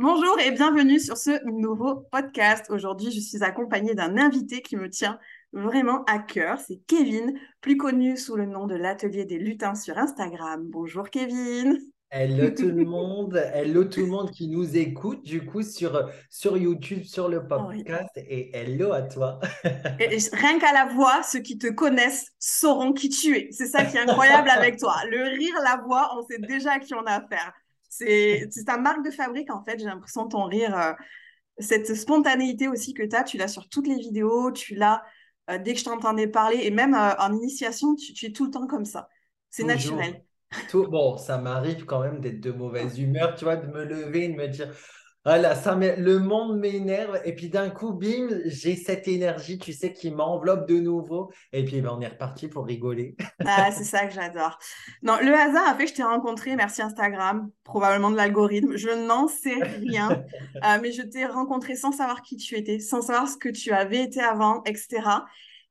Bonjour et bienvenue sur ce nouveau podcast. Aujourd'hui, je suis accompagnée d'un invité qui me tient vraiment à cœur. C'est Kevin, plus connu sous le nom de l'Atelier des Lutins sur Instagram. Bonjour Kevin. Hello tout le monde, hello tout le monde qui nous écoute du coup sur, sur YouTube, sur le podcast et hello à toi. rien qu'à la voix, ceux qui te connaissent sauront qui tu es. C'est ça qui est incroyable avec toi. Le rire, la voix, on sait déjà à qui on a affaire. C'est ta marque de fabrique, en fait. J'ai l'impression ton rire, euh, cette spontanéité aussi que tu as, tu l'as sur toutes les vidéos, tu l'as euh, dès que je t'entendais parler, et même euh, en initiation, tu, es tout le temps comme ça. C'est naturel. Tout, bon, ça m'arrive quand même d'être de mauvaise humeur, tu vois, de me lever et de me dire voilà, ça le monde m'énerve. Et puis d'un coup, bim, j'ai cette énergie, tu sais, qui m'enveloppe de nouveau. Et puis ben, on est reparti pour rigoler. Ah, c'est ça que j'adore. Non, le hasard a fait que je t'ai rencontré, merci Instagram, probablement de l'algorithme. Je n'en sais rien, euh, mais je t'ai rencontré sans savoir qui tu étais, sans savoir ce que tu avais été avant, etc.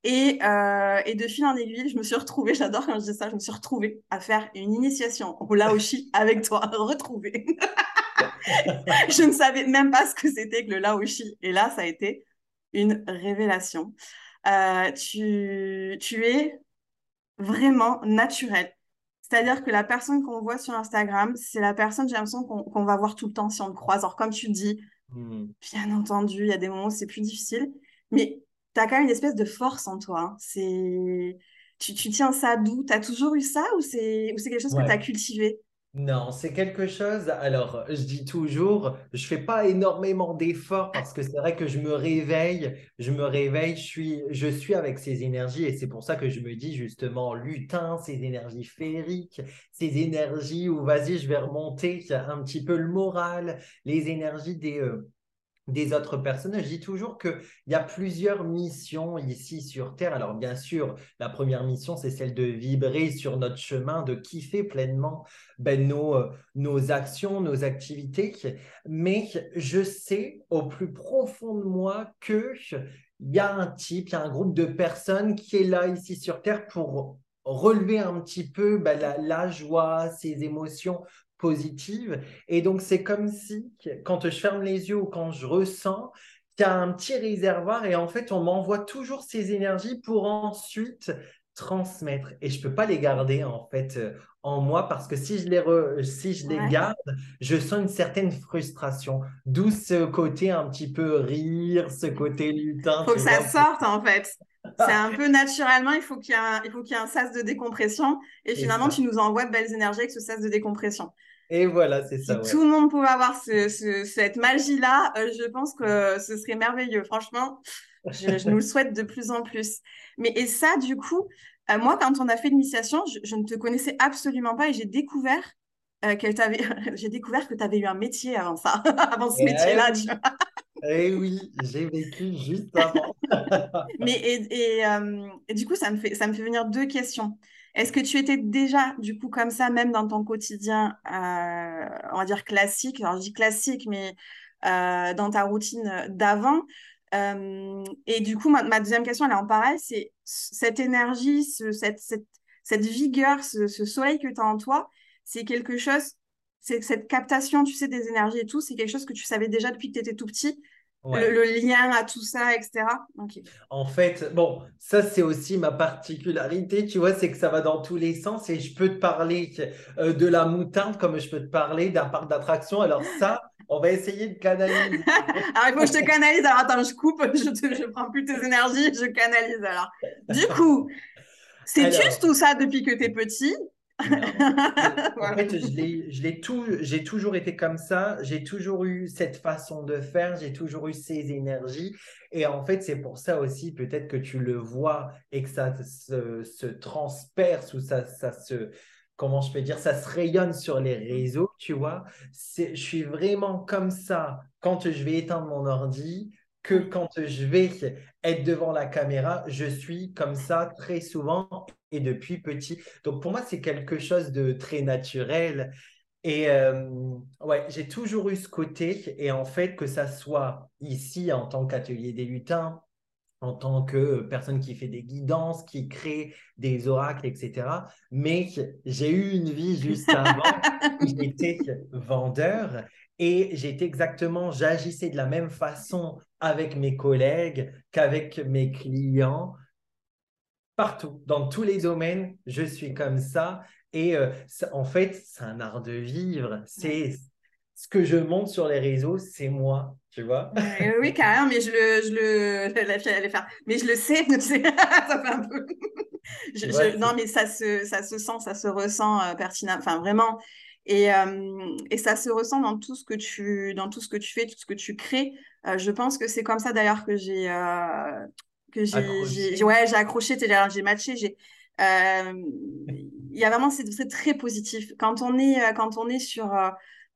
Et, euh, et, de fil en aiguille, je me suis retrouvée, j'adore quand je dis ça, je me suis retrouvée à faire une initiation au Laoshi avec toi, retrouvée. je ne savais même pas ce que c'était que le Laoshi. Et là, ça a été une révélation. Euh, tu, tu es vraiment naturel. C'est-à-dire que la personne qu'on voit sur Instagram, c'est la personne, j'ai l'impression qu'on va voir tout le temps si on le croise. Alors, comme tu dis, hmm. bien entendu, il y a des moments où c'est plus difficile, mais tu as quand même une espèce de force en toi. Hein. C'est... Tu, tu, tiens ça d'où? Tu as toujours eu ça ou c'est, ou c'est quelque chose que tu as cultivé? Non, c'est quelque chose. Alors, je dis toujours, je fais pas énormément d'efforts parce que c'est vrai que je me réveille, je me réveille, je suis, je suis avec ces énergies et c'est pour ça que je me dis justement lutin, ces énergies féeriques, ces énergies où vas-y, je vais remonter un petit peu le moral, les énergies des, euh, des autres personnes. Je dis toujours qu'il y a plusieurs missions ici sur Terre. Alors bien sûr, la première mission, c'est celle de vibrer sur notre chemin, de kiffer pleinement ben, nos, euh, nos actions, nos activités. Mais je sais au plus profond de moi que il y a un type, il y a un groupe de personnes qui est là ici sur Terre pour relever un petit peu ben, la, joie, ces émotions, positive. Et donc, c'est comme si, quand je ferme les yeux ou quand je ressens, qu'il y a un petit réservoir et en fait, on m'envoie toujours ces énergies pour ensuite transmettre. Et je ne peux pas les garder en fait euh, en moi parce que si je les, si je les garde, je sens une certaine frustration. D'où ce côté un petit peu rire, ce côté lutin. Il faut que ça sorte en fait. C'est un peu naturellement, il faut qu'il y ait un, il faut qu'il y ait un sas de décompression. Et finalement, tu nous envoies de belles énergies avec ce sas de décompression. Et voilà, c'est ça. Si tout le monde pouvait avoir cette magie-là, euh, je pense que ce serait merveilleux. Franchement, je, nous le souhaite de plus en plus. Mais et ça, du coup, euh, moi, quand on a fait l'initiation, je, ne te connaissais absolument pas et j'ai découvert euh, j'ai découvert que tu avais eu un métier avant ça, avant ce métier-là. Eh oui, j'ai vécu juste avant. Mais et, et, du coup, ça me fait ça me fait venir deux questions. Est-ce que tu étais déjà, du coup, comme ça, même dans ton quotidien, euh, on va dire classique, alors je dis classique, mais euh, dans ta routine d'avant euh, Et du coup, ma, deuxième question, elle est en pareil, c'est cette énergie, cette, cette, vigueur, ce, soleil que tu as en toi, c'est quelque chose, c'est cette captation, tu sais, des énergies et tout, c'est quelque chose que tu savais déjà depuis que tu étais tout petit le, lien à tout ça, etc. En fait, bon, ça c'est aussi ma particularité, tu vois, c'est que ça va dans tous les sens et je peux te parler euh, de la moutarde comme je peux te parler d'un parc d'attractions. Alors ça, on va essayer de canaliser. alors il faut que je te canalise. Alors attends, je coupe, je ne prends plus tes énergies, je canalise alors. Du coup, c'est juste tout ça depuis que tu es petit? en fait, je l'ai tout, j'ai toujours été comme ça, j'ai toujours eu cette façon de faire, j'ai toujours eu ces énergies. Et en fait, c'est pour ça aussi, peut-être que tu le vois et que ça se, se transperce ou ça, ça se, comment je peux dire, ça se rayonne sur les réseaux, tu vois. Je suis vraiment comme ça quand je vais éteindre mon ordi, que quand je vais être devant la caméra, je suis comme ça très souvent et depuis petit. Donc pour moi, c'est quelque chose de très naturel. Et euh, ouais, j'ai toujours eu ce côté. Et en fait, que ça soit ici en tant qu'atelier des lutins, en tant que personne qui fait des guidances, qui crée des oracles, etc. Mais j'ai eu une vie juste avant j'étais vendeur Et j'étais exactement, j'agissais de la même façon avec mes collègues qu'avec mes clients. Partout, dans tous les domaines, je suis comme ça. Et euh, en fait, c'est un art de vivre. C'est ce que je montre sur les réseaux, c'est moi, tu vois. oui, carrément, mais je le, je le, faire. Mais je le sais, tu sais, ça fait un peu. non, mais ça se, ça se sent, ça se ressent euh, pertinemment. Enfin, vraiment. Et, euh, et, ça se ressent dans tout ce que tu, dans tout ce que tu fais, tout ce que tu crées. Euh, je pense que c'est comme ça d'ailleurs que j'ai, que j'ai, ouais, j'ai accroché, j'ai matché, j'ai. Il y a vraiment, c'est très positif. Quand on est, quand on est sur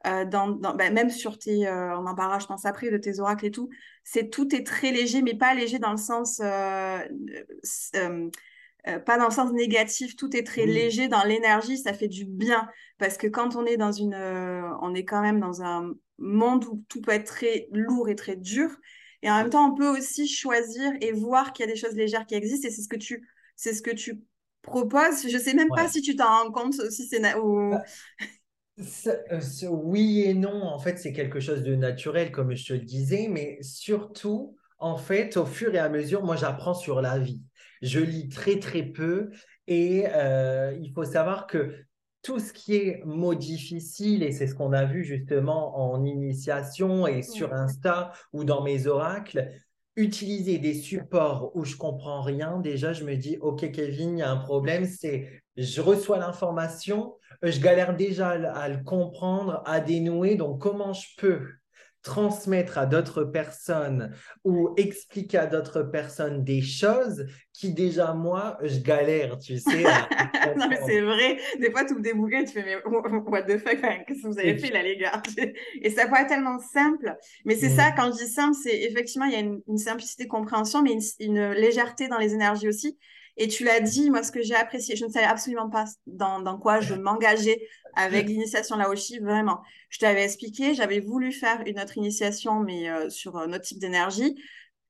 euh, dans, bah, même sur tes, euh, on en parlera je pense après, de tes oracles et tout, c'est tout est très léger, mais pas léger dans le sens, euh, pas dans le sens négatif, tout est très léger dans l'énergie, ça fait du bien, parce que quand on est dans une, on est quand même dans un monde où tout peut être très lourd et très dur, et en même temps on peut aussi choisir et voir qu'il y a des choses légères qui existent, et c'est ce que tu, c'est ce que tu proposes. Je sais même pas si tu t'en rends compte, si c'est ou... Bah, euh, oui et non, en fait, c'est quelque chose de naturel, comme je te le disais, mais surtout, en fait, au fur et à mesure, moi, j'apprends sur la vie. Je lis très, très peu et euh, il faut savoir que tout ce qui est mot difficile, et c'est ce qu'on a vu justement en initiation et sur Insta ou dans mes oracles, utiliser des supports où je comprends rien, déjà, je me dis, OK, Kevin, il y a un problème, c'est je reçois l'information, je galère déjà à le comprendre, à dénouer. Donc, comment je peux transmettre à d'autres personnes ou expliquer à d'autres personnes des choses qui déjà moi je galère tu sais non mais c'est vrai. Des fois tu ouvres des bouquins tu fais mais what the fuck qu'est-ce que vous avez fait là les gars? Et ça paraît tellement simple mais c'est ça mm. quand je dis simple c'est effectivement il y a une, simplicité de compréhension mais une, légèreté dans les énergies aussi et tu l'as dit, moi, ce que j'ai apprécié, je ne savais absolument pas dans, dans quoi je m'engageais avec l'initiation Laoshi, vraiment. Je t'avais expliqué, j'avais voulu faire une autre initiation, mais euh, sur un autre type d'énergie,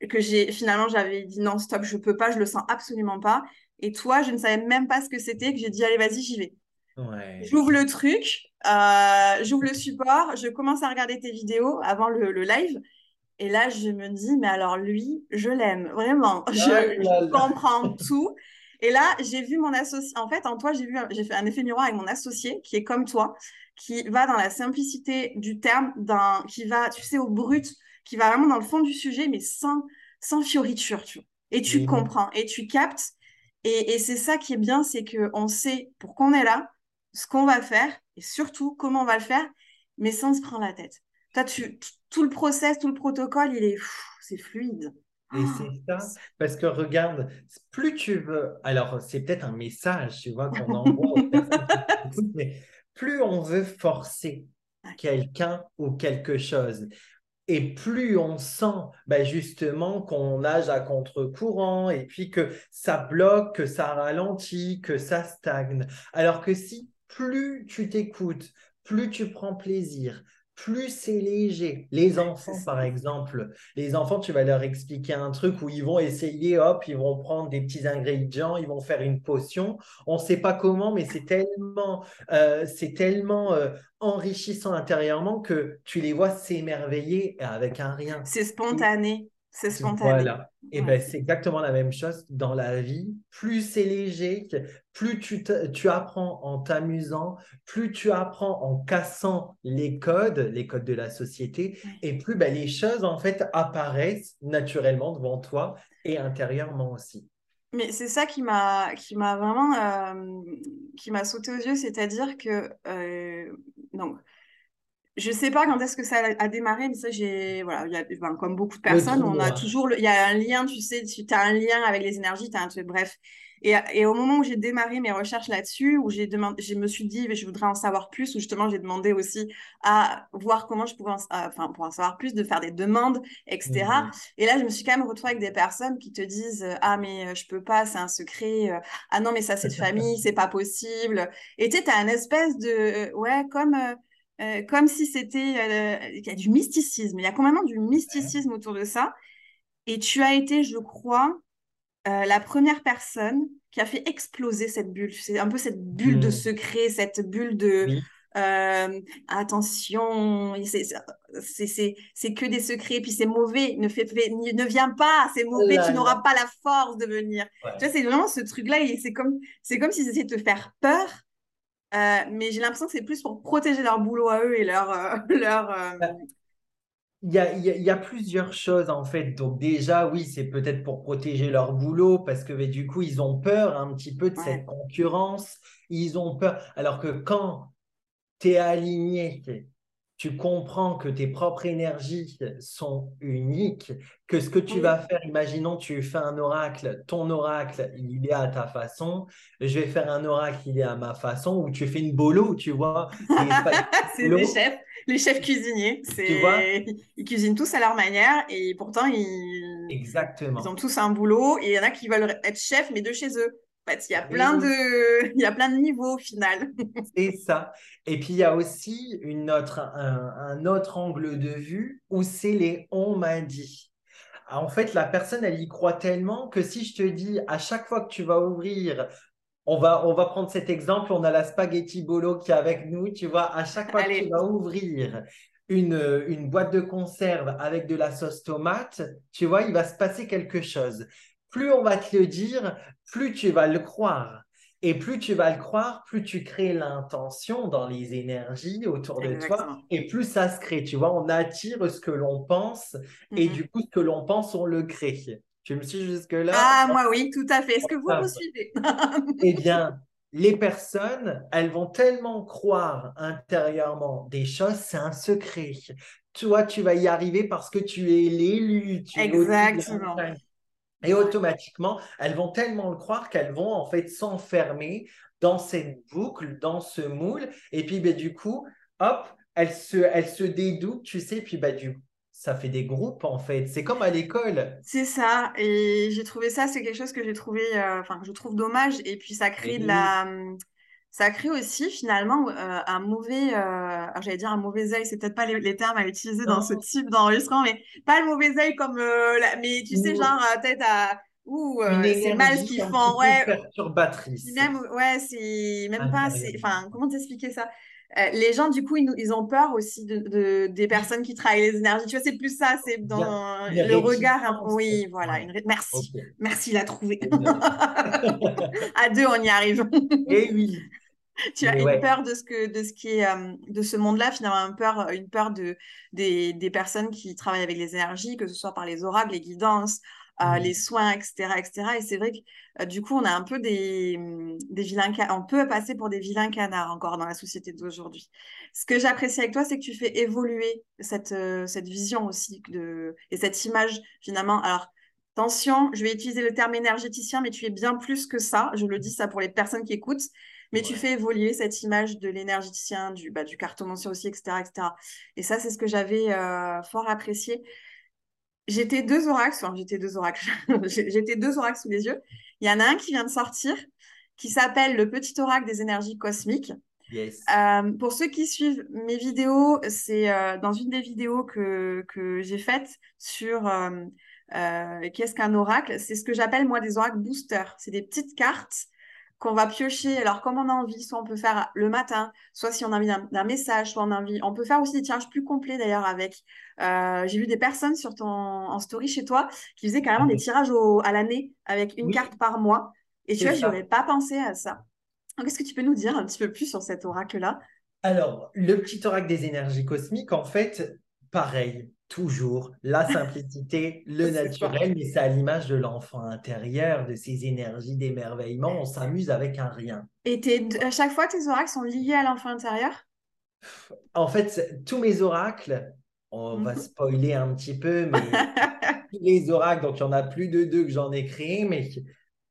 que j'ai finalement, j'avais dit non, stop, je peux pas, je le sens absolument pas. Et toi, je ne savais même pas ce que c'était, que j'ai dit, allez, vas-y, j'y vais. J'ouvre le truc, euh, j'ouvre le support, je commence à regarder tes vidéos avant le, le live. Et là, je me dis, mais alors lui, je l'aime, vraiment. Ah je, comprends tout. Et là, j'ai vu mon associé. En fait, en toi, j'ai vu, j'ai fait un effet miroir avec mon associé qui est comme toi, qui va dans la simplicité du terme, d'un, qui va, tu sais, au brut, qui va vraiment dans le fond du sujet, mais sans, sans fioriture, tu vois. Et tu comprends, et tu captes. Et, et c'est ça qui est bien, c'est qu'on sait pourquoi on est là, ce qu'on va faire, et surtout comment on va le faire, mais sans se prendre la tête. Toi, tu, tout le process, tout le protocole, il est, c'est fluide. Et c'est ça, parce que regarde, plus tu veux, alors c'est peut-être un message, tu vois, qu'on envoie aux personnes mais plus on veut forcer quelqu'un ou quelque chose, et plus on sent ben justement qu'on nage à contre-courant et puis que ça bloque, que ça ralentit, que ça stagne. Alors que si plus tu t'écoutes, plus tu prends plaisir, plus c'est léger. Les enfants, par exemple, les enfants, tu vas leur expliquer un truc où ils vont essayer, hop, ils vont prendre des petits ingrédients, ils vont faire une potion. On ne sait pas comment, mais c'est tellement, euh, c'est tellement euh, enrichissant intérieurement que tu les vois s'émerveiller avec un rien. C'est spontané. C'est spontané. Voilà. Et ben, c'est exactement la même chose dans la vie. Plus c'est léger, plus tu, tu apprends en t'amusant, plus tu apprends en cassant les codes, les codes de la société, et plus ben, les choses en fait apparaissent naturellement devant toi et intérieurement aussi. Mais c'est ça qui m'a qui m'a vraiment euh, qui m'a sauté aux yeux, c'est-à-dire que euh, donc je sais pas quand est-ce que ça a démarré, mais ça, j'ai, voilà, y a, comme beaucoup de personnes, on a toujours, il y a un lien, tu sais, tu as un lien avec les énergies, tu as un truc, bref. Et, et, au moment où j'ai démarré mes recherches là-dessus, où j'ai demandé, je me suis dit, je voudrais en savoir plus, où justement j'ai demandé aussi à voir comment je pouvais, en, enfin, pour en savoir plus, de faire des demandes, etc. Mmh et là, je me suis quand même retrouvée avec des personnes qui te disent, ah, mais euh, je peux pas, c'est un secret, euh, ah non, mais ça, c'est de famille, c'est pas possible. Et tu sais, tu as une espèce de, ouais, comme, euh, comme si c'était. Euh, il y a du mysticisme. Il y a complètement du mysticisme autour de ça. Et tu as été, je crois, euh, la première personne qui a fait exploser cette bulle. C'est un peu cette bulle de hmm. secret, cette bulle de. euh, attention, c'est que des secrets, puis c'est mauvais, ne, fait, ne viens pas, c'est mauvais, tu n'auras pas la force de venir. Tu vois, c'est vraiment ce truc-là, c'est comme, comme essayaient de te faire peur, euh, mais j'ai l'impression que c'est plus pour protéger leur boulot à eux et leur... Euh, leur bah, il y, a, il y, a, plusieurs choses en fait. Donc déjà, oui, c'est peut-être pour protéger leur boulot parce que du coup, ils ont peur un petit peu de cette concurrence. Ils ont peur. Alors que quand tu es aligné, tu comprends que tes propres énergies sont uniques, que ce que tu vas faire, imaginons tu fais un oracle, ton oracle, il est à ta façon, je vais faire un oracle, il est à ma façon, ou tu fais une bolo, tu vois. C'est les chefs, les chefs cuisiniers. Tu vois? ils cuisinent tous à leur manière et pourtant ils... Exactement. ils ont tous un boulot et il y en a qui veulent être chefs mais de chez eux. En fait, il y a plein de, il y a plein de niveaux au final. C'est ça. Et puis il y a aussi une autre, un, autre angle de vue où c'est les on m'a dit. En fait, la personne, elle y croit tellement que si je te dis à chaque fois que tu vas ouvrir, on va, on va prendre cet exemple, on a la spaghetti bolo qui est avec nous, tu vois, à chaque fois que tu vas ouvrir une, une boîte de conserve avec de la sauce tomate, tu vois, il va se passer quelque chose plus on va te le dire, plus tu vas le croire. Et plus tu vas le croire, plus tu crées l'intention dans les énergies autour de toi et plus ça se crée. Tu vois, on attire ce que l'on pense et mhm. du coup, ce que l'on pense, on le crée. Tu me suis jusque-là? Ah, moi oui, tout à fait. Est-ce que vous me suivez? Eh bien, les personnes, elles vont tellement croire intérieurement des choses, c'est un secret. Toi, tu vas y arriver parce que tu es l'élu. Exactement. Et automatiquement, elles vont tellement le croire qu'elles vont en fait s'enfermer dans cette boucle, dans ce moule. Et puis, ben, du coup, hop, elles se, elles se dédoublent, tu sais. Puis, ben, du coup, ça fait des groupes en fait. C'est comme à l'école. C'est ça. Et j'ai trouvé ça, c'est quelque chose que j'ai trouvé, euh, enfin, que je trouve dommage. Et puis, ça crée de la ça crée aussi finalement euh, un mauvais, euh, j'allais dire un mauvais œil, c'est peut-être pas les, termes à utiliser dans ce type d'enregistrement, mais pas le mauvais œil comme, euh, mais tu sais, genre tête à, ouh, c'est mal ce qu'ils font, ouais. Perturbatrice. Même, ouais, c'est même pas, enfin, comment t'expliquer ça? Les gens, du coup, ils, ont peur aussi de, des personnes qui travaillent les énergies. Tu vois, c'est plus ça, c'est dans le regard. Oui, voilà. Une... Merci. Merci, l'a trouvé. à deux, on y arrive. Et eh oui. tu as une peur de ce que de ce qui est euh, de ce monde-là finalement une peur une peur de des, des, personnes qui travaillent avec les énergies que ce soit par les oracles les guidances euh, les soins etc etc et c'est vrai que euh, du coup on a un peu des, des vilains on peut passer pour des vilains canards encore dans la société d'aujourd'hui. Ce que j'apprécie avec toi c'est que tu fais évoluer cette cette vision aussi de et cette image finalement. Alors Attention, je vais utiliser le terme énergéticien, mais tu es bien plus que ça. Je le dis ça pour les personnes qui écoutent mais tu fais évoluer cette image de l'énergéticien, du, bah, du cartomancien aussi, etc., etc. Et ça, c'est ce que j'avais euh, fort apprécié. J'étais deux oracles, enfin, j'étais deux oracles, j'étais deux oracles sous les yeux. Il y en a un qui vient de sortir, qui s'appelle le petit oracle des énergies cosmiques. Euh, pour ceux qui suivent mes vidéos, c'est euh, dans une des vidéos que, que j'ai faites sur qu'est-ce qu'un oracle. C'est ce que j'appelle moi des oracles boosters. C'est des petites cartes qu'on va piocher. Alors, comme on a envie, soit on peut faire le matin, soit si on a envie d'un message, soit on a envie. On peut faire aussi des tirages plus complets d'ailleurs avec. Euh, j'ai vu des personnes sur ton en story chez toi qui faisaient carrément des tirages au, à l'année avec une carte par mois. Et tu vois, je n'aurais pas pensé à ça. Qu'est-ce que tu peux nous dire un petit peu plus sur cet oracle-là? Alors, le petit oracle des énergies cosmiques, en fait, pareil, toujours la simplicité, le naturel, mais c'est à l'image de l'enfant intérieur, de ses énergies d'émerveillement. On s'amuse avec un rien. Et à chaque fois, tes oracles sont liés à l'enfant intérieur? En fait, tous mes oracles, on va mhm. spoiler un petit peu, mais tous les oracles, donc il y en a plus de deux que j'en ai créés, mais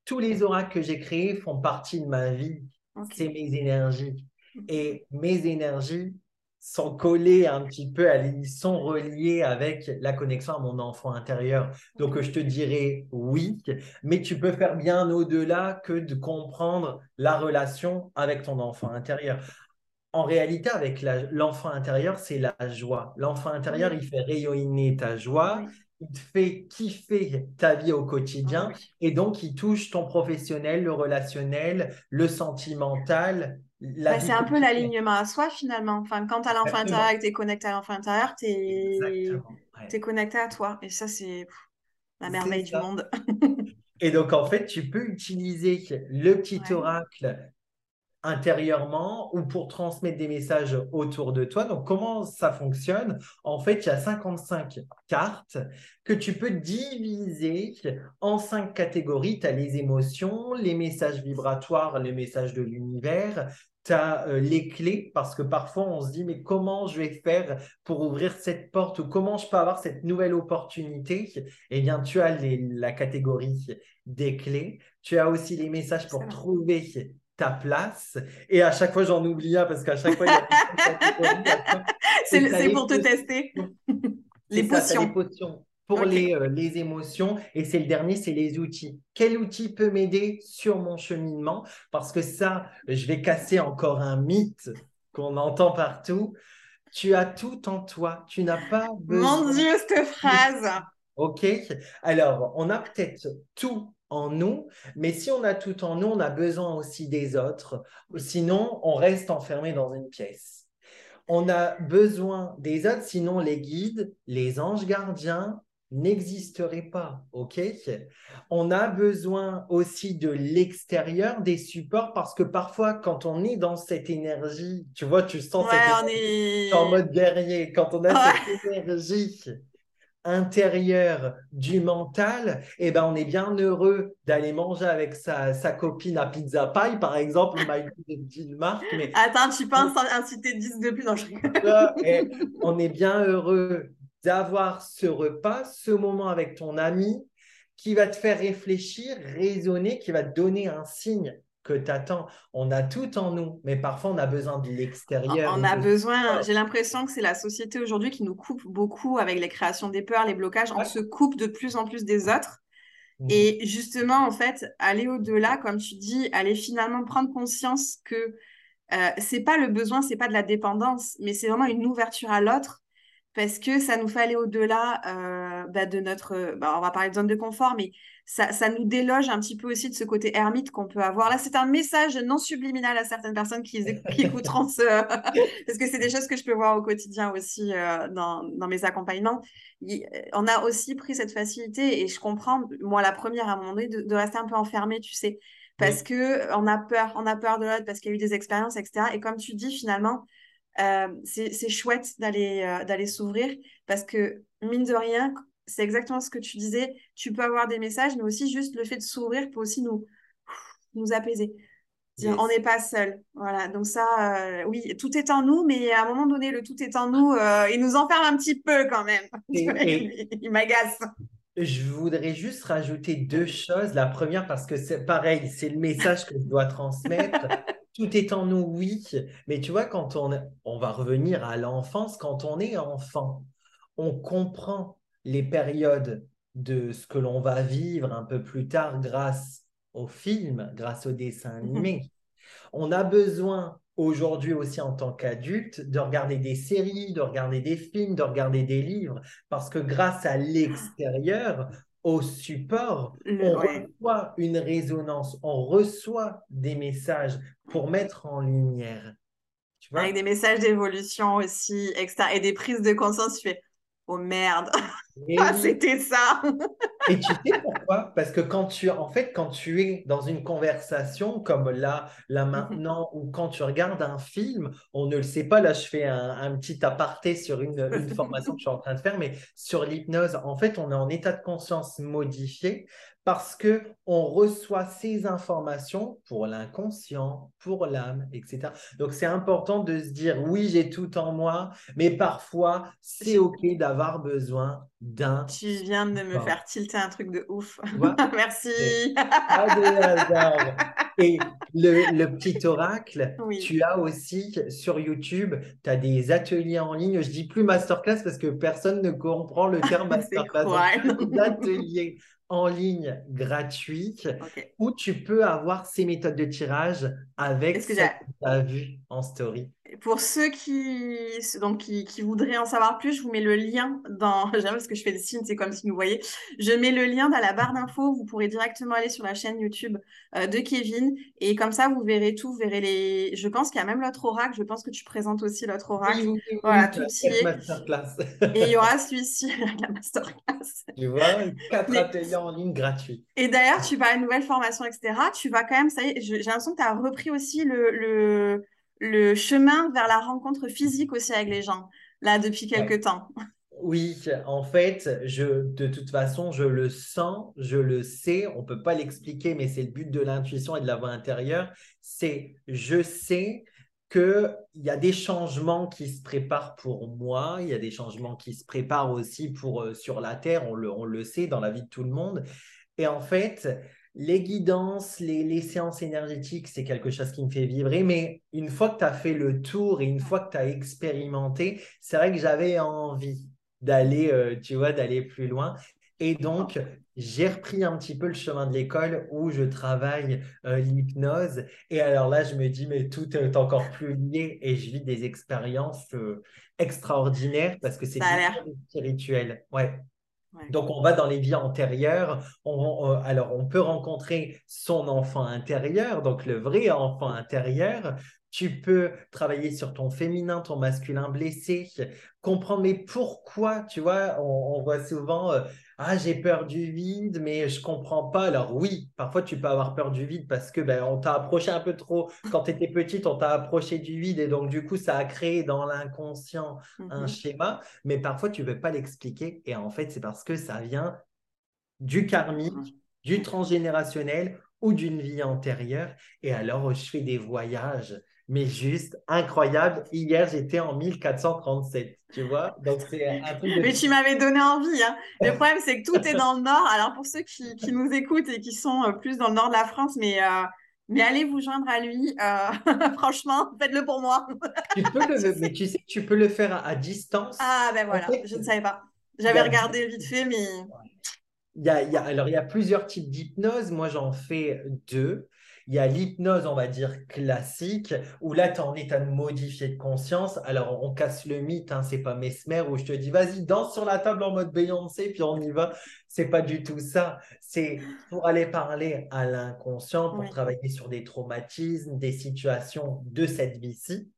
tous les oracles que j'ai créés font partie de ma vie. C'est mes énergies. Et mes énergies, sont collés un petit peu, ils sont reliés avec la connexion à mon enfant intérieur. Donc, je te dirais oui, mais tu peux faire bien au-delà que de comprendre la relation avec ton enfant intérieur. En réalité, avec l'enfant intérieur, c'est la joie. L'enfant intérieur, il fait rayonner ta joie, il te fait kiffer ta vie au quotidien, ah et donc il touche ton professionnel, le relationnel, le sentimental, Bah, c'est un peu l'alignement à soi finalement. Enfin, quand tu as l'enfant intérieur et que tu es connecté à l'enfant intérieur, tu es... Connecté à toi. Et ça, c'est la merveille du monde. Et donc, en fait, tu peux utiliser le petit Ouais. oracle intérieurement ou pour transmettre des messages autour de toi. Donc, comment ça fonctionne? En fait, il y a 55 cartes que tu peux diviser en cinq catégories. Tu as les émotions, les messages vibratoires, les messages de l'univers. Tu as les clés parce que parfois on se dit mais comment je vais faire pour ouvrir cette porte ou comment je peux avoir cette nouvelle opportunité? Eh bien, tu as les- la catégorie des clés. Tu as aussi les messages pour trouver ta place. Et à chaque fois, j'en oublie un parce qu'à chaque fois, il y a. C'est pour te tester. Les ça, t'as les potions. pour les, euh, les émotions. Et c'est le dernier, c'est les outils. Quel outil peut m'aider sur mon cheminement? Parce que ça, je vais casser encore un mythe qu'on entend partout. Tu as tout en toi. Tu n'as pas Mon besoin. Dieu, cette phrase. OK? Alors, on a peut-être tout en nous, mais si on a tout en nous, on a besoin aussi des autres. Sinon, on reste enfermé dans une pièce. On a besoin des autres, sinon les guides, les anges gardiens n'existeraient pas. OK? On a besoin aussi de l'extérieur, des supports, parce que parfois, quand on est dans cette énergie, tu vois, tu sens Ouais, cette en mode guerrier. Quand on a Ouais. cette énergie intérieure du mental, eh ben, on est bien heureux d'aller manger avec sa, sa copine à Pizza Pie, par exemple. Il m'a dit une marque, mais Attends, tu penses inciter 10 de plus? Ça, et on est bien heureux d'avoir ce repas, ce moment avec ton ami qui va te faire réfléchir, raisonner, qui va te donner un signe que tu attends. On a tout en nous, mais parfois on a besoin de l'extérieur. On a de- besoin, j'ai l'impression que c'est la société aujourd'hui qui nous coupe beaucoup avec les créations des peurs, les blocages. On se coupe de plus en plus des autres. Mhm. Et justement, en fait, aller au-delà, comme tu dis, aller finalement prendre conscience que euh, c'est pas le besoin, c'est pas de la dépendance, mais c'est vraiment une ouverture à l'autre parce que ça nous fait aller au-delà euh, bah, de notre, bah, on va parler de zone de confort, mais ça, ça nous déloge un petit peu aussi de ce côté ermite qu'on peut avoir. Là, c'est un message non subliminal à certaines personnes qui, qui écouteront ce... parce que c'est des choses que je peux voir au quotidien aussi euh, dans, dans mes accompagnements. Il- on a aussi pris cette facilité et je comprends, moi la première à un moment donné, de, de rester un peu enfermée, tu sais, parce Oui. que on a peur, on a peur de l'autre, parce qu'il y a eu des expériences, etc. Et comme tu dis, finalement, euh, c'est c'est chouette d'aller euh, d'aller s'ouvrir parce que, mine de rien, c'est exactement ce que tu disais, tu peux avoir des messages, mais aussi juste le fait de s'ouvrir peut aussi nous, nous apaiser. Yes. on n'est pas seul. Voilà, donc ça, euh, oui, tout est en nous, mais à un moment donné, le tout est en nous, euh, il nous enferme un petit peu quand même. Et- il m'agace. Je voudrais juste rajouter deux choses. La première, parce que c'est pareil, c'est le message que je dois transmettre. Tout est en nous, oui. Mais tu vois, quand on, on va revenir à l'enfance, quand on est enfant, on comprend les périodes de ce que l'on va vivre un peu plus tard grâce au film, grâce au dessin animé. On a besoin aujourd'hui aussi en tant qu'adulte de regarder des séries, de regarder des films, de regarder des livres, parce que grâce à l'extérieur, au support, on ouais. reçoit une résonance, on reçoit des messages pour mettre en lumière. Tu vois? Avec des messages d'évolution aussi, etc. Et des prises de conscience, tu fais, oh merde, ah, c'était ça. Et tu sais pourquoi? Parce que quand tu, en fait, quand tu es dans une conversation comme là, là maintenant, ou quand tu regardes un film, on ne le sait pas, là je fais un, un petit aparté sur une, une formation que je suis en train de faire, mais sur l'hypnose, en fait, on est en état de conscience modifié parce que on reçoit ces informations pour l'inconscient, pour l'âme, etc. Donc c'est important de se dire, oui, j'ai tout en moi, mais parfois c'est OK d'avoir besoin d'un Tu viens de me faire tilter un truc de ouf. Merci. Pas de hasard. Et le, le petit oracle, Oui. tu as aussi sur YouTube, tu as des ateliers en ligne. Je dis plus masterclass parce que personne ne comprend le terme masterclass. Donc, en ligne gratuits Ok. où tu peux avoir ces méthodes de tirage avec Est-ce que tu as vues en story. Pour ceux qui, donc, qui, qui, voudraient en savoir plus, je vous mets le lien dans. J'aime parce que je fais le signe, c'est comme si vous voyez. Je mets le lien dans la barre d'infos. Vous pourrez directement aller sur la chaîne YouTube euh, de Kevin. Et comme ça, vous verrez tout. Vous verrez les. Je pense qu'il y a même l'autre oracle. Je pense que tu présentes aussi l'autre oracle. Oui, voilà, tout y est. Et il y aura celui-ci, la masterclass. Tu vois, quatre ateliers en ligne gratuits. Et d'ailleurs, tu vas à une nouvelle formation, etc. Tu vas quand même, ça y est, j'ai l'impression que tu as repris aussi le, le le chemin vers la rencontre physique aussi avec les gens, là, depuis quelques temps. Oui, en fait, je, de toute façon, je le sens, je le sais, on ne peut pas l'expliquer, mais c'est le but de l'intuition et de la voix intérieure, c'est je sais qu'il y a des changements qui se préparent pour moi, il y a des changements qui se préparent aussi pour, euh, sur la Terre, on le, on le sait dans la vie de tout le monde. Et en fait, les guidances, les, séances énergétiques, c'est quelque chose qui me fait vibrer, mais une fois que tu as fait le tour et une fois que tu as expérimenté, c'est vrai que j'avais envie d'aller, euh, tu vois, d'aller plus loin. Et donc, j'ai repris un petit peu le chemin de l'école où je travaille euh, l'hypnose. Et alors là, je me dis, mais tout est encore plus lié et je vis des expériences euh, extraordinaires parce que c'est spirituel. Ouais. Donc, on va dans les vies antérieures. alors, on peut rencontrer son enfant intérieur, donc le vrai enfant intérieur. Tu peux travailler sur ton féminin, ton masculin blessé, comprendre mais pourquoi, tu vois, on, voit souvent euh, ah j'ai peur du vide, mais je comprends pas. Alors oui, parfois tu peux avoir peur du vide parce que ben, on t'a approché un peu trop quand tu étais petite, on t'a approché du vide et donc du coup ça a créé dans l'inconscient un mm-hmm. schéma, mais parfois tu ne veux pas l'expliquer et en fait c'est parce que ça vient du karmique, mm-hmm. du transgénérationnel ou d'une vie antérieure. Et alors je fais des voyages mais juste incroyable. Hier, j'étais en 1437, tu vois? Donc, c'est un truc Mais tu m'avais donné envie. Hein. Le problème, c'est que tout est dans le nord. Alors, pour ceux qui, nous écoutent et qui sont euh, plus dans le nord de la France, mais, euh, mais allez vous joindre à lui. Euh, franchement, faites-le pour moi. tu peux le, mais tu sais que tu peux le faire à, distance. Ah, ben voilà, je ne savais pas. J'avais regardé vite fait, mais. Il y a, il y a, alors, il y a plusieurs types d'hypnose. Moi, j'en fais deux. Il y a l'hypnose, on va dire, classique, où là, tu es en état de modifier de conscience. Alors, on casse le mythe, hein, c'est pas Mesmer, où je te dis, vas-y, danse sur la table en mode Beyoncé, puis on y va. C'est pas du tout ça. C'est pour aller parler à l'inconscient, pour travailler sur des traumatismes, des situations de cette vie-ci.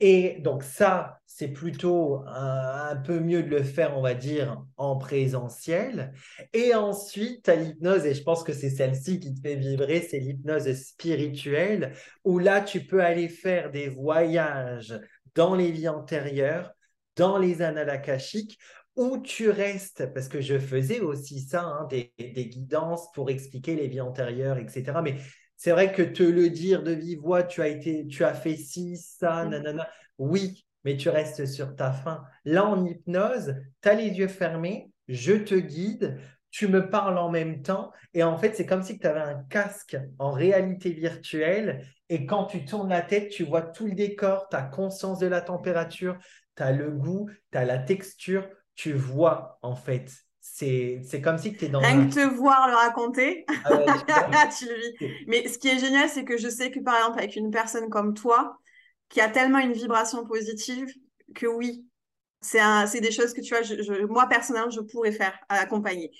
Et donc ça, c'est plutôt un, peu mieux de le faire, on va dire, en présentiel. Et ensuite, tu as l'hypnose, et je pense que c'est celle-ci qui te fait vibrer, c'est l'hypnose spirituelle, où là, tu peux aller faire des voyages dans les vies antérieures, dans les annales akashiques, où tu restes, parce que je faisais aussi ça, hein, des, des, guidances pour expliquer les vies antérieures, etc. Mais c'est vrai que te le dire de vive voix, tu as été, tu as fait ci, ça, mm. nanana. Oui, mais tu restes sur ta faim. Là, en hypnose, tu as les yeux fermés, je te guide, tu me parles en même temps. Et en fait, c'est comme si tu avais un casque en réalité virtuelle. Et quand tu tournes la tête, tu vois tout le décor, tu as conscience de la température, tu as le goût, tu as la texture, tu vois en fait c'est comme si tu es dans. Rien que te voir le raconter, ah tu le vis. Mais ce qui est génial, c'est que je sais que par exemple, avec une personne comme toi, qui a tellement une vibration positive, que oui, c'est des choses que tu vois, je, moi personnellement, je pourrais faire, accompagner.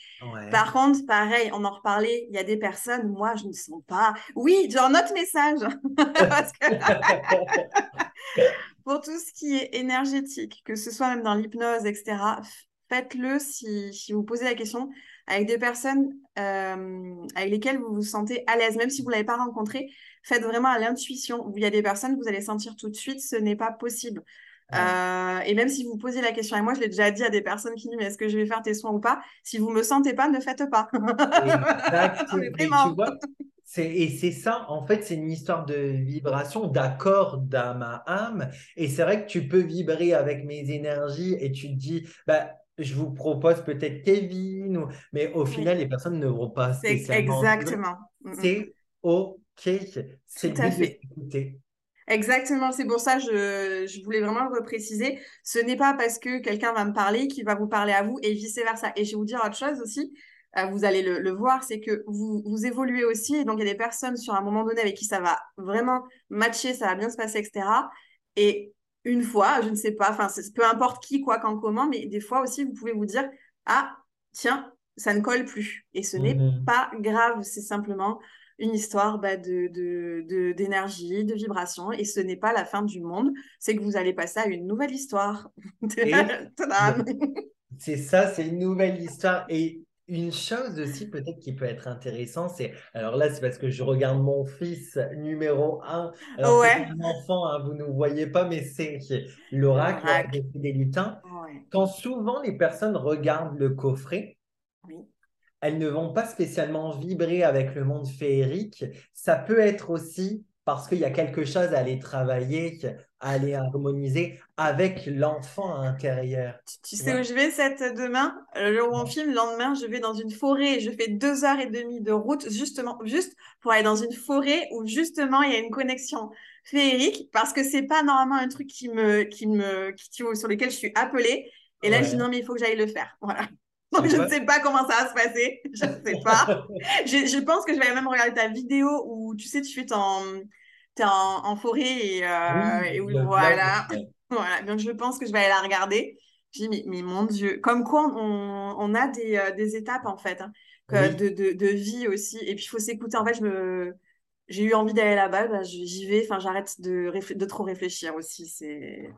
Par contre, pareil, on en reparlait, il y a des personnes, moi, je ne sens pas. Oui, genre notre message. Parce que... Pour tout ce qui est énergétique, que ce soit même dans l'hypnose, etc., faites-le si, vous posez la question avec des personnes euh, avec lesquelles vous vous sentez à l'aise, même si vous ne l'avez pas rencontré, faites vraiment à l'intuition. Il y a des personnes vous allez sentir tout de suite, ce n'est pas possible. Euh, et même si vous posez la question, et moi je l'ai déjà dit à des personnes qui disent mais est-ce que je vais faire tes soins ou pas? Si vous me sentez pas, ne faites pas. Exactement. et c'est ça, en fait, c'est une histoire de vibration, d'accord d'âme à âme. Et c'est vrai que tu peux vibrer avec mes énergies et tu te dis, bah, je vous propose peut-être Kevin, mais au final, les personnes ne vont pas. Exactement. Mm, mm. C'est OK. C'est Tout à fait. Exactement, c'est pour ça que je, voulais vraiment le repréciser. Ce n'est pas parce que quelqu'un va me parler qu'il va vous parler à vous et vice-versa. Et je vais vous dire autre chose aussi, euh, vous allez le, le voir, c'est que vous, vous évoluez aussi. Et donc, il y a des personnes sur un moment donné avec qui ça va vraiment matcher, ça va bien se passer, etc. Et une fois, je ne sais pas, enfin, peu importe qui, quoi, quand, comment, mais des fois aussi, vous pouvez vous dire, ah, tiens, ça ne colle plus. Et ce n'est Mhm. pas grave, c'est simplement une histoire bah, de, de, d'énergie, de, vibration, et ce n'est pas la fin du monde, c'est que vous allez passer à une nouvelle histoire. Et c'est ça, c'est une nouvelle histoire. Et une chose aussi peut-être qui peut être intéressant, c'est, alors là, c'est parce que je regarde mon fils numéro un. Alors ouais. un enfant, hein, vous ne voyez pas, mais c'est l'oracle des lutins. Ouais. Quand souvent les personnes regardent le coffret. Elles ne vont pas spécialement vibrer avec le monde féerique. Ça peut être aussi parce qu'il y a quelque chose à aller travailler, à aller harmoniser avec l'enfant à l'intérieur. Tu, sais où je vais cette demain? Le jour où on filme, le lendemain, je vais dans une forêt et je fais deux heures et demie de route justement, juste pour aller dans une forêt où justement il y a une connexion féerique parce que c'est pas normalement un truc qui me, qui me, qui, tu vois, sur lequel je suis appelée. Et là, je dis non, mais il faut que j'aille le faire. Voilà. Donc, je ne sais pas comment ça va se passer. Je ne sais pas. je, je pense que je vais même regarder ta vidéo où, tu sais, tu t'es en, en forêt et, euh, Oui, et où, voilà. voilà. Donc, je pense que je vais aller la regarder. Je dis, mais, mais mon Dieu, comme quoi on, on a des, euh, des étapes en fait, hein, que Oui, de, de, de vie aussi. Et puis, il faut s'écouter. En fait, je me, j'ai eu envie d'aller là-bas, bah, j'y vais. Enfin, j'arrête de, de trop réfléchir aussi. C'est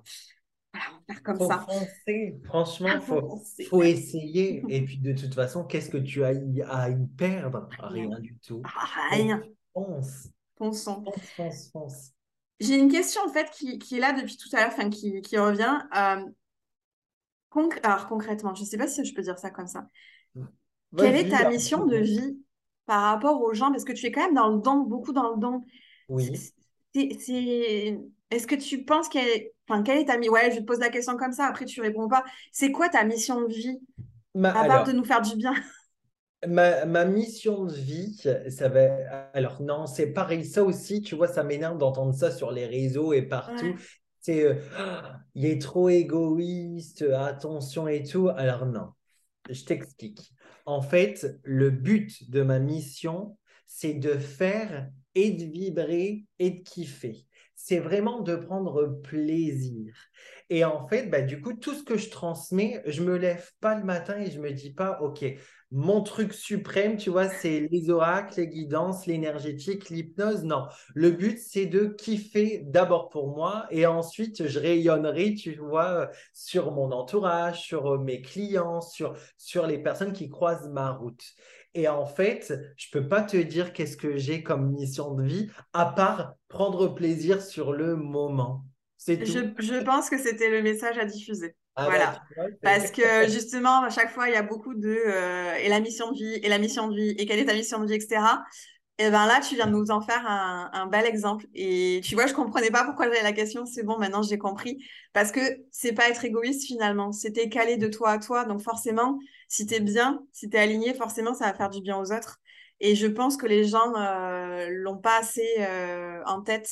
voilà, on va faire comme faut ça. foncer. Franchement, Faut faut, essayer. Et puis de toute façon, qu'est-ce que tu as y- à y perdre? Rien. Rien du tout. Ah, rien. fonce, Fonçons. fonce, fonce, fonce. J'ai une question en fait qui, qui est là depuis tout à l'heure, enfin qui, qui revient. Euh, concr- Alors concrètement, je ne sais pas si je peux dire ça comme ça. Quelle est ta mission de vie par rapport aux gens? Parce que tu es quand même dans le don, beaucoup dans le don. Oui. Est-ce que tu penses qu'elle est... Enfin, quelle est ta mission? Ouais, je te pose la question comme ça, après tu réponds pas. C'est quoi ta mission de vie, Ma- à part de nous faire du bien? Ma, ma mission de vie, ça va. Alors, non, c'est pareil. Ça aussi, tu vois, ça m'énerve d'entendre ça sur les réseaux et partout. Ouais. C'est euh, Ah, il est trop égoïste, attention et tout. Alors, non, je t'explique. En fait, le but de ma mission, c'est de faire et de vibrer et de kiffer. C'est vraiment de prendre plaisir. Et en fait, bah, du coup, tout ce que je transmets, je me lève pas le matin et je me dis pas, OK, mon truc suprême, tu vois, c'est les oracles, les guidances, l'énergétique, l'hypnose. Non, le but, c'est de kiffer d'abord pour moi et ensuite, je rayonnerai, tu vois, sur mon entourage, sur mes clients, sur, sur les personnes qui croisent ma route. Et en fait, je peux pas te dire qu'est-ce que j'ai comme mission de vie, à part prendre plaisir sur le moment. C'est Je, tout. je pense que c'était le message à diffuser. Ah bah, Voilà. vois, Parce que justement, à chaque fois, il y a beaucoup de euh, et la mission de vie, et la mission de vie, et quelle est ta mission de vie, etc. Et ben là, tu viens de nous en faire un, un bel exemple. Et tu vois, je comprenais pas pourquoi j'avais la question. C'est bon, maintenant j'ai compris. Parce que c'est pas être égoïste finalement. C'était calé de toi à toi. Donc forcément, si tu es bien, si tu es aligné, forcément, ça va faire du bien aux autres. Et je pense que les gens euh, l'ont pas assez euh, en tête,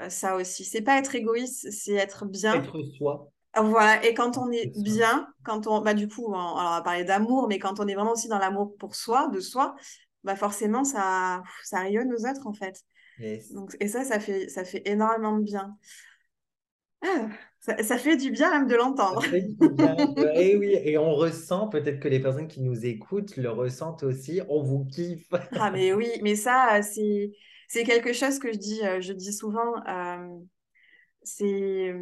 euh, ça aussi. C'est pas être égoïste, c'est être bien. être soi. Voilà, et quand on est bien, quand on, bah du coup, on, alors on va parler d'amour, mais quand on est vraiment aussi dans l'amour pour soi, de soi, bah forcément, ça, ça rayonne aux autres, en fait. Yes. Donc, et ça, ça fait, ça fait énormément de bien. Ah, ça, ça fait du bien même de l'entendre. Et oui, et on ressent, peut-être que les personnes qui nous écoutent le ressentent aussi, on vous kiffe. Ah, mais oui, mais ça, c'est, c'est quelque chose que je dis, euh, je dis souvent, euh, c'est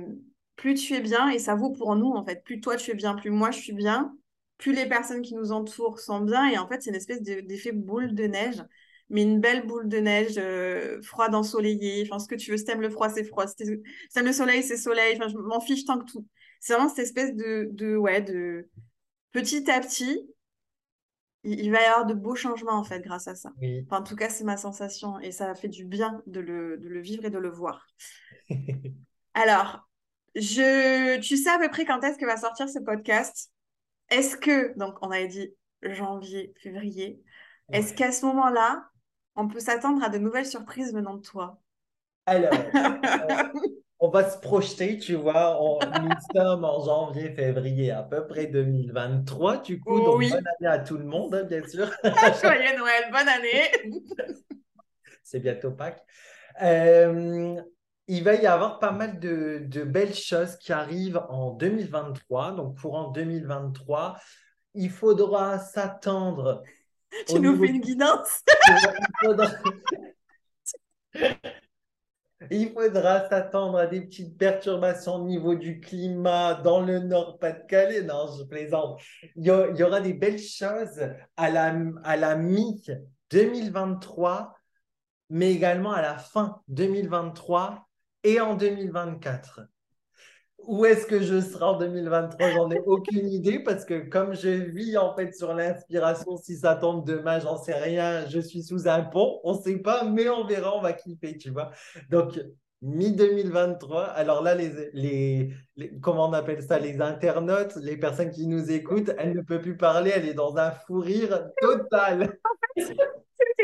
plus tu es bien, et ça vaut pour nous, en fait, plus toi tu es bien, plus moi je suis bien, plus les personnes qui nous entourent sont bien, et en fait, c'est une espèce de- d'effet boule de neige, mais une belle boule de neige euh, froide, ensoleillée, enfin, ce que tu veux, si t'aimes le froid, c'est froid, si t'aimes si t'aimes le soleil, c'est soleil, enfin, je m'en fiche tant que tout. C'est vraiment cette espèce de, de, ouais, de petit à petit, il, il va y avoir de beaux changements, en fait, grâce à ça. Oui. Enfin, en tout cas, c'est ma sensation, et ça fait du bien de le, de le vivre et de le voir. Alors, je, tu sais à peu près quand est-ce que va sortir ce podcast? Est-ce que, donc on avait dit janvier, février, est-ce qu'à ce moment-là, on peut s'attendre à de nouvelles surprises venant de toi? Alors, on, on va se projeter, tu vois, on- nous sommes en janvier, février, à peu près 2023, du coup, donc Oui, bonne année à tout le monde, hein, bien sûr. joyeux Noël, bonne année. C'est bientôt Pâques. Euh, il va y avoir pas mal de, de, belles choses qui arrivent en 2023. Donc, courant 2023, il faudra s'attendre. Tu nous fais une guidance? Il faudra s'attendre à des petites perturbations au niveau du climat dans le Nord-Pas-de-Calais. Non, je plaisante. Il y, aura des belles choses à la, à la mi-2023, mais également à la fin 2023 et en 2024. Où est-ce que je serai en 2023 J'en ai aucune idée parce que comme je vis en fait sur l'inspiration, si ça tombe demain, j'en sais rien, je suis sous un pont, on ne sait pas, mais on verra, on va kiffer, tu vois. Donc, mi-2023, alors là, les, les, comment on appelle ça, les internautes, les personnes qui nous écoutent, elle ne peut plus parler, elle est dans un fou rire total.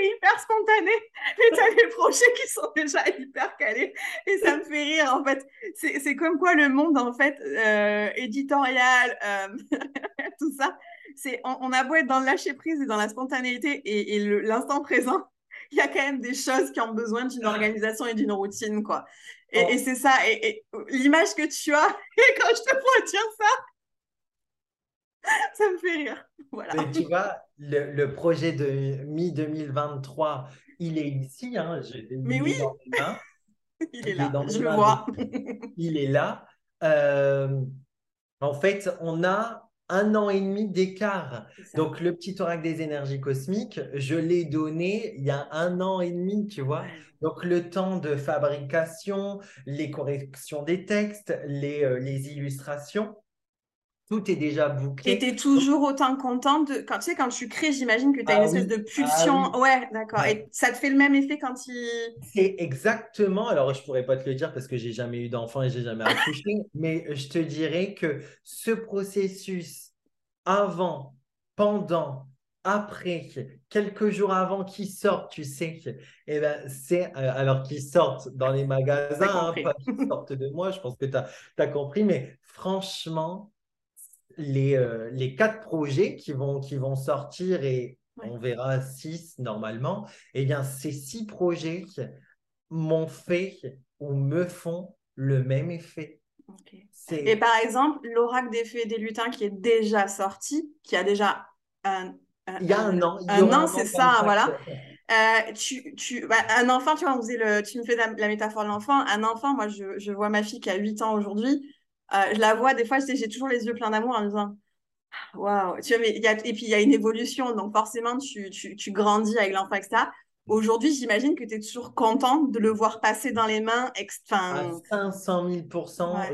Hyper spontané. Et tu as des projets qui sont déjà hyper calés. Et ça me fait rire, en fait. C'est comme quoi le monde, en fait, euh, éditorial, euh, tout ça, c'est on, on, a beau être dans le lâcher prise et dans la spontanéité et, et l'instant présent, il y a quand même des choses qui ont besoin d'une organisation et d'une routine, quoi. Et, et c'est ça. Et, et l'image que tu as, et quand je te vois dire ça, ça me fait rire. Voilà. Mais tu vois, le, le projet de mi-2023, il est ici. Hein, Mais oui. il est là, je le vois. il est là. Euh, en fait, on a un an et demi d'écart. Donc, le petit oracle des énergies cosmiques, je l'ai donné il y a un an et demi, tu vois. Donc, le temps de fabrication, les corrections des textes, les, euh, les illustrations tout est déjà bouclé. Tu es toujours autant contente de... quand tu sais quand tu crées, j'imagine que tu as une ah espèce de ah pulsion. Ouais, d'accord. Et ça te fait le même effet quand il C'est exactement. Alors je pourrais pas te le dire parce que j'ai jamais eu d'enfant et j'ai jamais accouché, mais je te dirais que ce processus avant, pendant, après, quelques jours avant qu'ils sortent, tu sais, eh ben, c'est euh, alors qu'ils sortent dans les magasins, hein, pas qu'ils sortent de moi, je pense que tu as, as, compris, mais franchement, les, euh, les quatre projets qui vont, qui vont sortir et on verra six normalement, eh bien, ces six projets m'ont fait ou me font le même effet. Et par exemple, l'oracle des fées et des lutins qui est déjà sorti, qui a déjà un, il y a un, an. Un an, c'est ça, voilà. Euh, tu, tu, bah, un enfant, tu vois, on le, tu me fais la, métaphore de l'enfant. Un enfant, moi, je, je, vois ma fille qui a 8 ans aujourd'hui. Euh, je la vois, des fois, j'ai toujours les yeux pleins d'amour en disant Waouh tu vois, mais Et puis, il y a une évolution, donc forcément, tu, tu, tu grandis avec l'enfant, etc. Aujourd'hui, j'imagine que tu es toujours contente de le voir passer dans les mains. À 500 000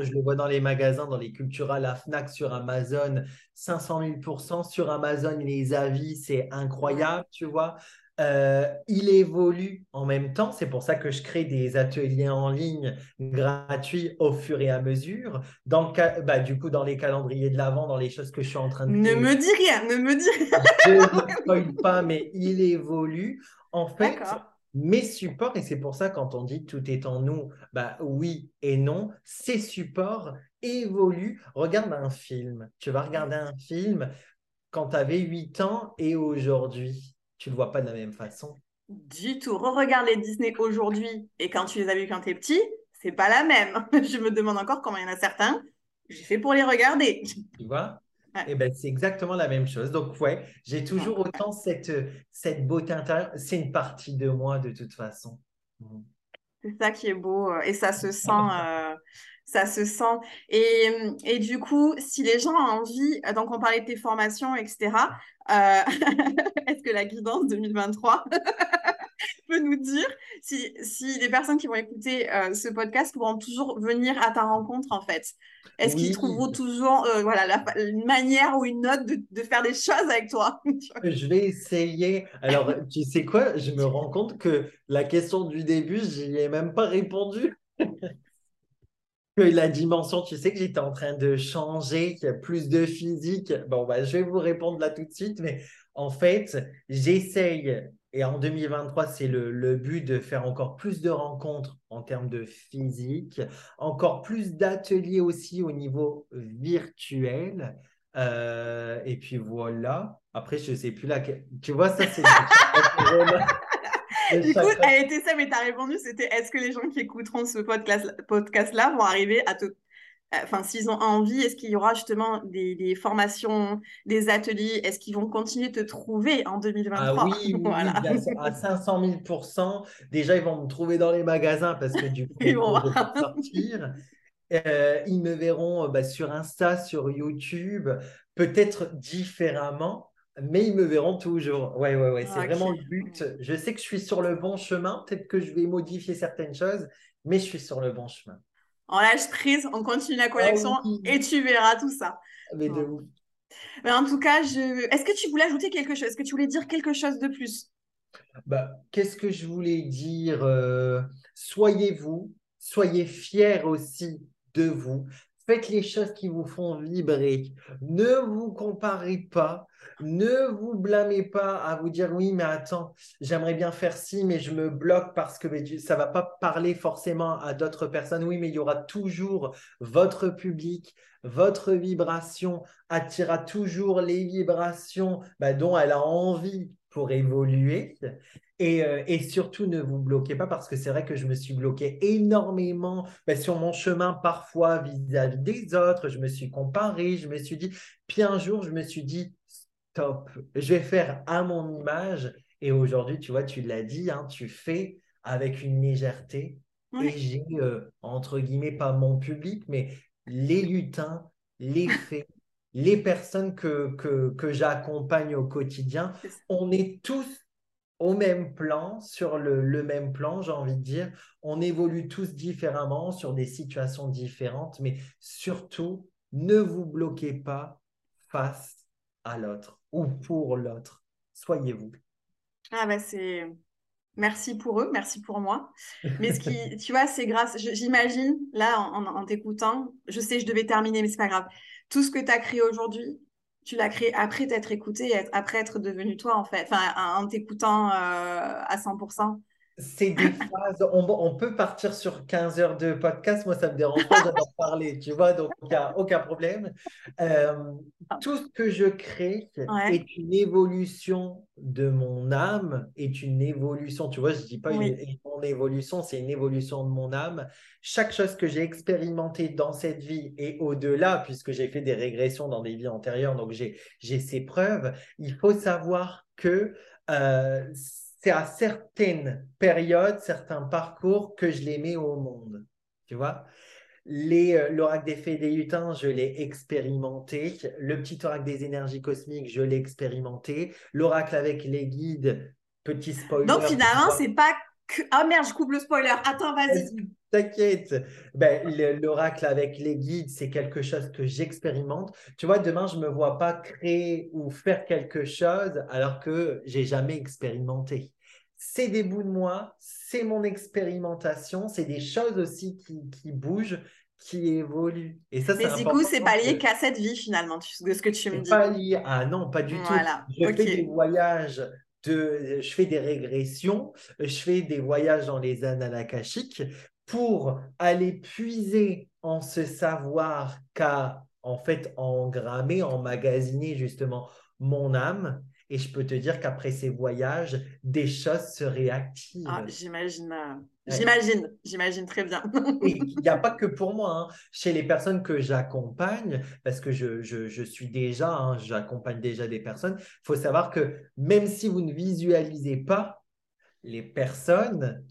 Je le vois dans les magasins, dans les Cultura, la Fnac, sur Amazon. 500 000% Sur Amazon, les avis, c'est incroyable, tu vois. Euh, il évolue en même temps. C'est pour ça que je crée des ateliers en ligne gratuits au fur et à mesure. Dans bah, du coup, dans les calendriers de l'avant, dans les choses que je suis en train de. Ne me dis rien, ne me dis rien. je ne pas, mais il évolue. En fait, mes supports, et c'est pour ça quand on dit tout est en nous, bah oui et non, ces supports évoluent. Regarde un film. Tu vas regarder un film quand tu avais 8 ans et aujourd'hui tu le vois pas de la même façon. Du tout. Re-regarde les Disney aujourd'hui et quand tu les as vus quand tu es petit, c'est pas la même. Je me demande encore comment il y en a certains. J'ai fait pour les regarder. Tu vois? Eh ben, c'est exactement la même chose. Donc, ouais, j'ai toujours autant cette, cette beauté intérieure. C'est une partie de moi de toute façon. Mm. C'est ça qui est beau euh, et ça se sent. Euh, ça se sent. Et, et, du coup, si les gens ont envie, donc on parlait de tes formations, etc., euh, est-ce que la guidance 2023 peut nous dire si, si, les personnes qui vont écouter euh, ce podcast pourront toujours venir à ta rencontre, en fait Est-ce qu'ils trouveront toujours euh, voilà, une manière ou une note de, de, faire des choses avec toi? Je vais essayer. Alors, tu sais quoi? Je me rends compte que la question du début, je n'y ai même pas répondu. la dimension, tu sais que j'étais en train de changer, qu'il y a plus de physique. Bon, bah, je vais vous répondre là tout de suite, mais en fait, j'essaye, et en 2023, c'est le, le, but de faire encore plus de rencontres en termes de physique, encore plus d'ateliers aussi au niveau virtuel. Euh, et puis voilà. Après, je ne sais plus là. Tu vois, ça, c'est. du coup, elle était ça, mais tu as répondu, c'était est-ce que les gens qui écouteront ce podcast-là vont arriver à te enfin, s'ils ont envie, est-ce qu'il y aura justement des, formations, des ateliers? Est-ce qu'ils vont continuer de te trouver en 2023 Ah oui, oui, à 500 000% Déjà, ils vont me trouver dans les magasins parce que du coup, ils vont sortir. Euh, ils me verront euh, bah, sur Insta, sur YouTube, peut-être différemment, mais ils me verront toujours. Ouais, ouais, ouais, c'est vraiment le but. Je sais que je suis sur le bon chemin. Peut-être que je vais modifier certaines choses, mais je suis sur le bon chemin on lâche prise, on continue la collection ah et tu verras tout ça. Mais de ouf. Mais en tout cas, je... est-ce que tu voulais ajouter quelque chose Est-ce que tu voulais dire quelque chose de plus? Bah, Qu'est-ce que je voulais dire euh, Soyez vous, soyez fiers aussi de vous. Faites les choses qui vous font vibrer. Ne vous comparez pas. Ne vous blâmez pas à vous dire oui, mais attends, j'aimerais bien faire ci, mais je me bloque parce que ça ne va pas parler forcément à d'autres personnes. Oui, mais il y aura toujours votre public, votre vibration attirera toujours les vibrations bah, dont elle a envie pour évoluer. Euh, et, surtout, ne vous bloquez pas parce que c'est vrai que je me suis bloqué énormément ben, sur mon chemin, parfois vis-à-vis des autres. Je me suis comparé, je me suis dit, puis un jour, je me suis dit, stop, je vais faire à mon image. Et aujourd'hui, tu vois, tu l'as dit, hein, tu fais avec une légèreté. Et j'ai, euh, entre guillemets, pas mon public, mais les lutins, les faits, les personnes que, que, que j'accompagne au quotidien, on est tous au même plan, sur le, même plan, j'ai envie de dire. On évolue tous différemment sur des situations différentes, mais surtout, ne vous bloquez pas face à l'autre ou pour l'autre. Soyez vous. Ah bah c'est merci pour eux, merci pour moi. Mais ce qui, tu vois, c'est grâce, j'imagine, là, en, en t'écoutant, je sais, je devais terminer, mais c'est pas grave. Tout ce que tu as créé aujourd'hui, tu l'as créé après t'être écouté, après être devenu toi, en fait, enfin, en t'écoutant euh, à 100%. C'est des phases, on, peut partir sur 15 heures de podcast, moi ça me dérange pas d'en parler, tu vois, donc il n'y a aucun problème. Euh, tout ce que je crée est une évolution de mon âme, est une évolution, tu vois, je ne dis pas une, mon évolution, c'est une évolution de mon âme. Chaque chose que j'ai expérimentée dans cette vie et au-delà, puisque j'ai fait des régressions dans des vies antérieures, donc j'ai ces preuves, il faut savoir que... Euh, c'est à certaines périodes, certains parcours que je les mets au monde. Tu vois? Euh, L'oracle des fées des lutins, je l'ai expérimenté. Le petit oracle des énergies cosmiques, je l'ai expérimenté. L'oracle avec les guides, petit spoiler. Donc finalement, c'est pas. Ah merde, je coupe le spoiler. Attends, vas-y. T'inquiète. Ben, L'oracle avec les guides, c'est quelque chose que j'expérimente. Tu vois, demain, je ne me vois pas créer ou faire quelque chose alors que j'ai jamais expérimenté. C'est des bouts de moi, c'est mon expérimentation, c'est des choses aussi qui, qui bougent, qui évoluent. Et ça, Mais du coup, c'est pas lié qu'à cette vie finalement, de ce que tu me dis. Pas lié. Ah non, pas du tout. Je fais des voyages je fais des régressions, je fais des voyages dans les annales akashiques pour aller puiser en ce savoir qu'a en fait engrammé, emmagasiné justement mon âme. Et je peux te dire qu'après ces voyages, des choses se réactivent. Ah, j'imagine, euh, j'imagine, j'imagine très bien. il n'y a pas que pour moi. Hein. Chez les personnes que j'accompagne, parce que je, je, suis déjà, hein, j'accompagne déjà des personnes, il faut savoir que même si vous ne visualisez pas, les personnes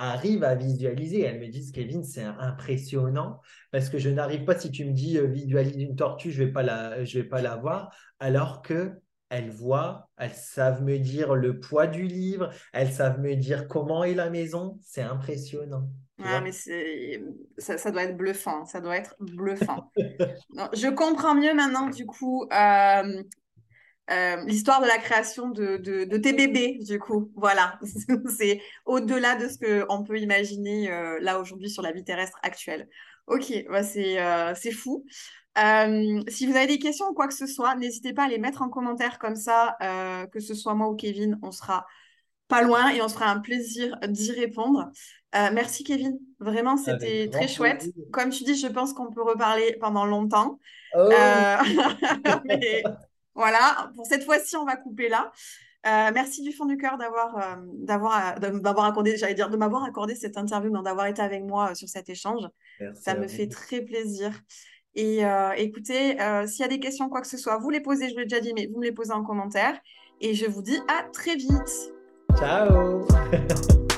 arrive à visualiser. Elles me disent, Kevin, c'est impressionnant parce que je n'arrive pas, si tu me dis euh, visualise une tortue, je ne vais, pas la, je vais pas la voir, alors que elles voient, elles savent me dire le poids du livre, elles savent me dire comment est la maison. C'est impressionnant. Ouais, mais ça, ça, doit être bluffant, ça doit être bluffant. je comprends mieux maintenant, du coup, euh, euh, l'histoire de la création de, de, tes bébés, du coup. Voilà, c'est au-delà de ce qu'on peut imaginer euh, là aujourd'hui sur la vie terrestre actuelle. Ok, bah c'est c'est fou. si vous avez des questions ou quoi que ce soit, n'hésitez pas à les mettre en commentaire comme ça, que ce soit moi ou Kevin, on sera pas loin et on se fera un plaisir d'y répondre. merci Kevin, vraiment c'était très chouette. Comme tu dis, je pense qu'on peut reparler pendant longtemps. Oh. Mais... Voilà, pour cette fois-ci, on va couper là. merci du fond du cœur d'avoir d'avoir d'avoir accordé, j'allais dire de m'avoir accordé cette interview, d'avoir été avec moi sur cet échange. Ça me fait très plaisir. Et écoutez, s'il y a des questions, quoi que ce soit, vous les posez, je l'ai déjà dit, mais vous me les posez en commentaire. Et je vous dis à très vite. Ciao